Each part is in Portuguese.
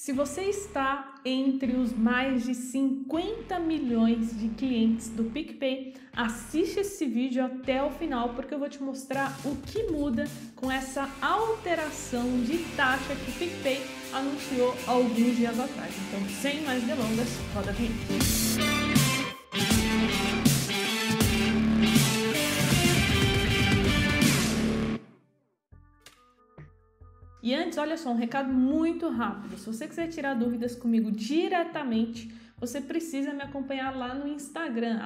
Se você está entre os mais de 50 milhões de clientes do PicPay, assiste esse vídeo até o final porque eu vou te mostrar o que muda com essa alteração de taxa que o PicPay anunciou alguns dias atrás. Então, sem mais delongas, roda a vinheta. Antes, olha só, um recado muito rápido. Se você quiser tirar dúvidas comigo diretamente, você precisa me acompanhar lá no Instagram,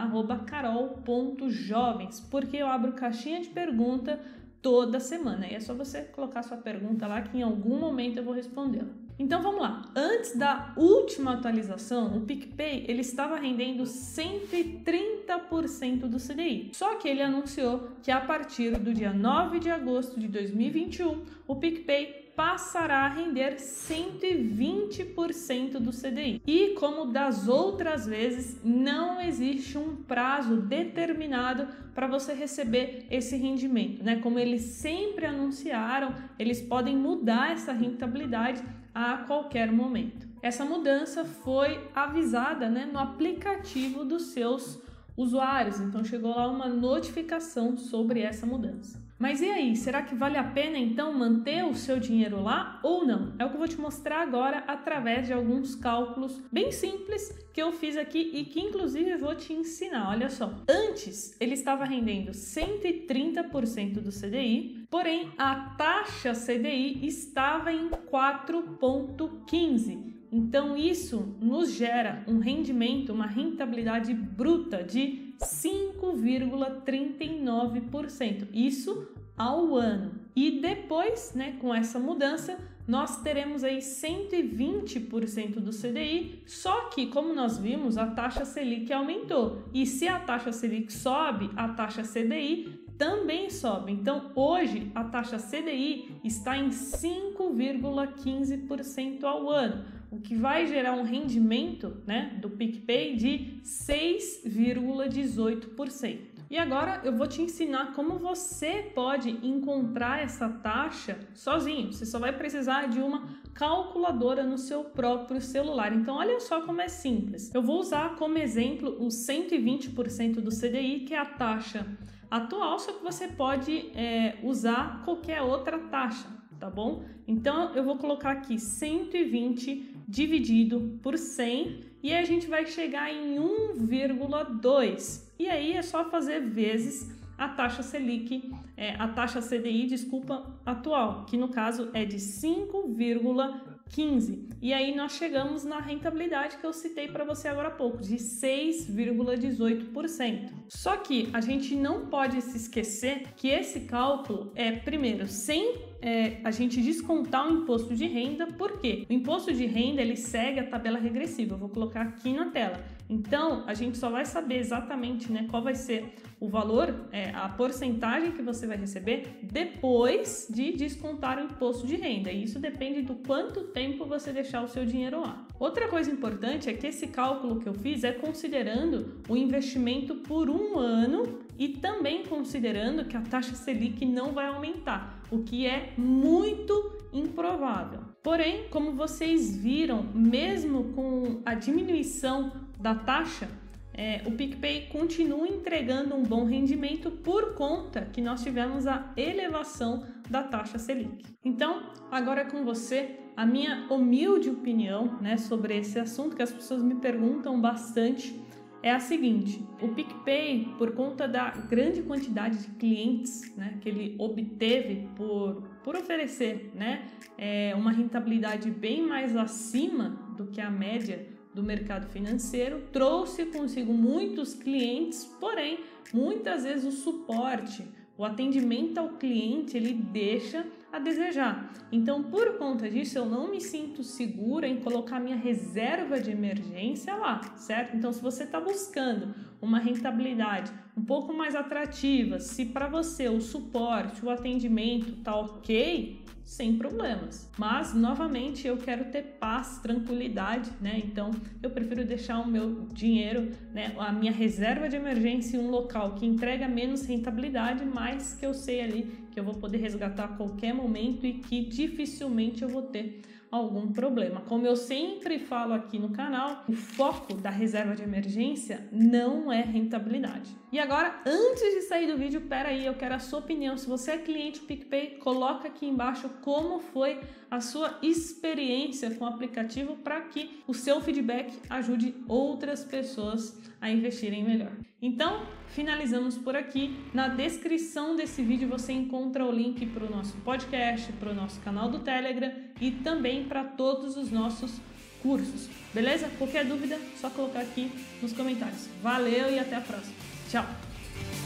carol.jovens, porque eu abro caixinha de pergunta toda semana. E é só você colocar sua pergunta lá que em algum momento eu vou respondê-la. Então vamos lá. Antes da última atualização, o PicPay ele estava rendendo 130% do CDI. Só que ele anunciou que a partir do dia 9 de agosto de 2021, o PicPay passará a render 120% do CDI. E como das outras vezes, não existe um prazo determinado para você receber esse rendimento, né? Como eles sempre anunciaram, eles podem mudar essa rentabilidade a qualquer momento. Essa mudança foi avisada, né, no aplicativo dos seus usuários, então chegou lá uma notificação sobre essa mudança. Mas e aí, será que vale a pena então manter o seu dinheiro lá ou não? É o que eu vou te mostrar agora através de alguns cálculos bem simples que eu fiz aqui e que inclusive vou te ensinar. Olha só. Antes, ele estava rendendo 130% do CDI, porém a taxa CDI estava em 4.15. Então isso nos gera um rendimento, uma rentabilidade bruta de 5,39%. Isso ao ano. E depois, né, com essa mudança, nós teremos aí 120% do CDI, só que, como nós vimos, a taxa Selic aumentou. E se a taxa Selic sobe, a taxa CDI também sobe. Então, hoje, a taxa CDI está em 5,15% ao ano, o que vai gerar um rendimento né, do PicPay de 6,18%. E agora eu vou te ensinar como você pode encontrar essa taxa sozinho. Você só vai precisar de uma calculadora no seu próprio celular. Então, olha só como é simples. Eu vou usar como exemplo os 120% do CDI, que é a taxa atual, só que você pode é, usar qualquer outra taxa, tá bom? Então, eu vou colocar aqui 120 dividido por 100 e a gente vai chegar em 1,2. E aí é só fazer vezes a taxa Selic, é, a taxa CDI, desculpa, atual, que no caso é de 5,15. E aí nós chegamos na rentabilidade que eu citei para você agora há pouco, de 6,18%. Só que a gente não pode se esquecer que esse cálculo é, primeiro, sem é, a gente descontar o imposto de renda, por quê? O imposto de renda ele segue a tabela regressiva, eu vou colocar aqui na tela. Então, a gente só vai saber exatamente né, qual vai ser o valor, é, a porcentagem que você vai receber depois de descontar o imposto de renda. E isso depende do quanto tempo você deixar o seu dinheiro lá. Outra coisa importante é que esse cálculo que eu fiz é considerando o investimento por um ano e também considerando que a taxa Selic não vai aumentar, o que é muito improvável. Porém, como vocês viram, mesmo com a diminuição da taxa, é, o PicPay continua entregando um bom rendimento por conta que nós tivemos a elevação da taxa Selic. Então, agora é com você a minha humilde opinião né, sobre esse assunto que as pessoas me perguntam bastante é a seguinte: o PicPay, por conta da grande quantidade de clientes né, que ele obteve por, por oferecer né, é, uma rentabilidade bem mais acima do que a média do mercado financeiro, trouxe consigo muitos clientes, porém, muitas vezes o suporte, o atendimento ao cliente, ele deixa a desejar. Então, por conta disso, eu não me sinto segura em colocar minha reserva de emergência lá, certo? Então, se você está buscando uma rentabilidade um pouco mais atrativa, se para você o suporte, o atendimento tá ok, sem problemas. Mas novamente eu quero ter paz, tranquilidade, né? Então eu prefiro deixar o meu dinheiro, né, a minha reserva de emergência em um local que entrega menos rentabilidade, mas que eu sei ali que eu vou poder resgatar a qualquer momento e que dificilmente eu vou ter algum problema. Como eu sempre falo aqui no canal, o foco da reserva de emergência não é rentabilidade. E agora, antes de sair do vídeo, pera aí, eu quero a sua opinião. Se você é cliente do PicPay, coloca aqui embaixo como foi a sua experiência com o aplicativo para que o seu feedback ajude outras pessoas a investirem melhor. Então, finalizamos por aqui. Na descrição desse vídeo você encontra o link para o nosso podcast, para o nosso canal do Telegram e também para todos os nossos cursos. Beleza? Qualquer dúvida, só colocar aqui nos comentários. Valeu e até a próxima. Tchau!